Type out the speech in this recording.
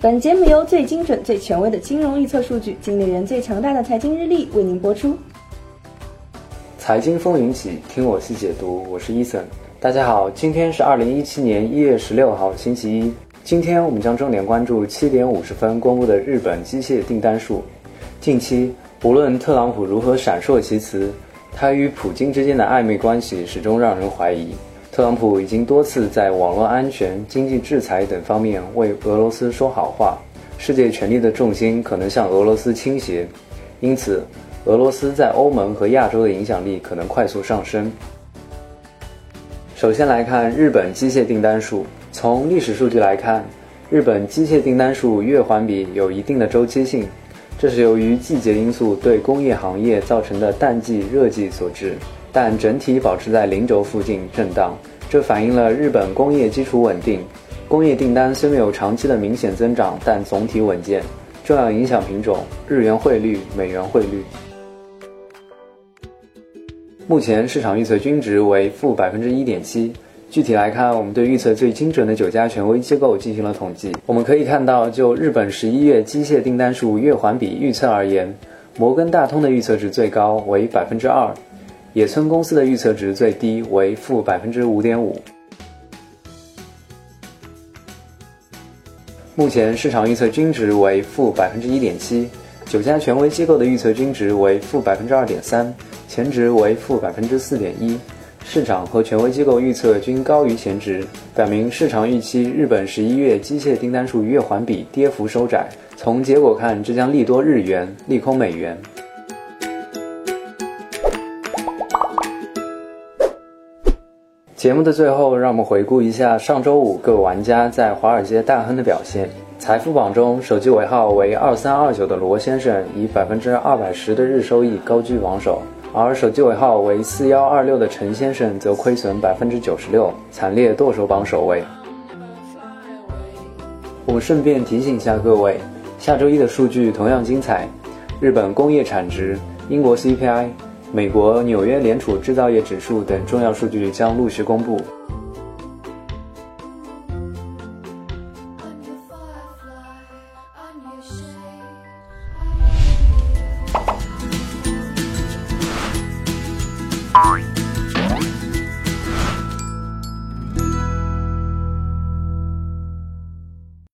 本节目由最精准、最权威的金融预测数据、经理人最强大的财经日历为您播出。财经风云起，听我细解读，我是伊森。大家好，今天是二零一七年一月十六号，星期一。今天我们将重点关注七点五十分公布的日本机械订单数。近期，无论特朗普如何闪烁其词，他与普京之间的暧昧关系始终让人怀疑。特朗普已经多次在网络安全、经济制裁等方面为俄罗斯说好话，世界权力的重心可能向俄罗斯倾斜，因此，俄罗斯在欧盟和亚洲的影响力可能快速上升。首先来看日本机械订单数。从历史数据来看，日本机械订单数月环比有一定的周期性，这是由于季节因素对工业行业造成的淡季热季所致，但整体保持在零轴附近震荡，这反映了日本工业基础稳定。工业订单虽没有长期的明显增长，但总体稳健。重要影响品种：日元汇率、美元汇率。目前市场预测均值为负百分之一点七。具体来看，我们对预测最精准的九家权威机构进行了统计。我们可以看到，就日本十一月机械订单数月环比预测而言，摩根大通的预测值最高为百分之二，野村公司的预测值最低为负百分之五点五。目前市场预测均值为负百分之一点七，九家权威机构的预测均值为负百分之二点三，前值为负百分之四点一。市场和权威机构预测均高于前值，表明市场预期日本十一月机械订单数月环比跌幅收窄。从结果看，这将利多日元，利空美元。节目的最后，让我们回顾一下上周五各位玩家在华尔街大亨的表现。财富榜中，手机尾号为二三二九的罗先生以百分之二百十的日收益高居榜首。而手机尾号为四幺二六的陈先生则亏损百分之九十六，惨烈剁手榜首位。我们顺便提醒一下各位，下周一的数据同样精彩，日本工业产值、英国 CPI、美国纽约联储制造业指数等重要数据将陆续公布。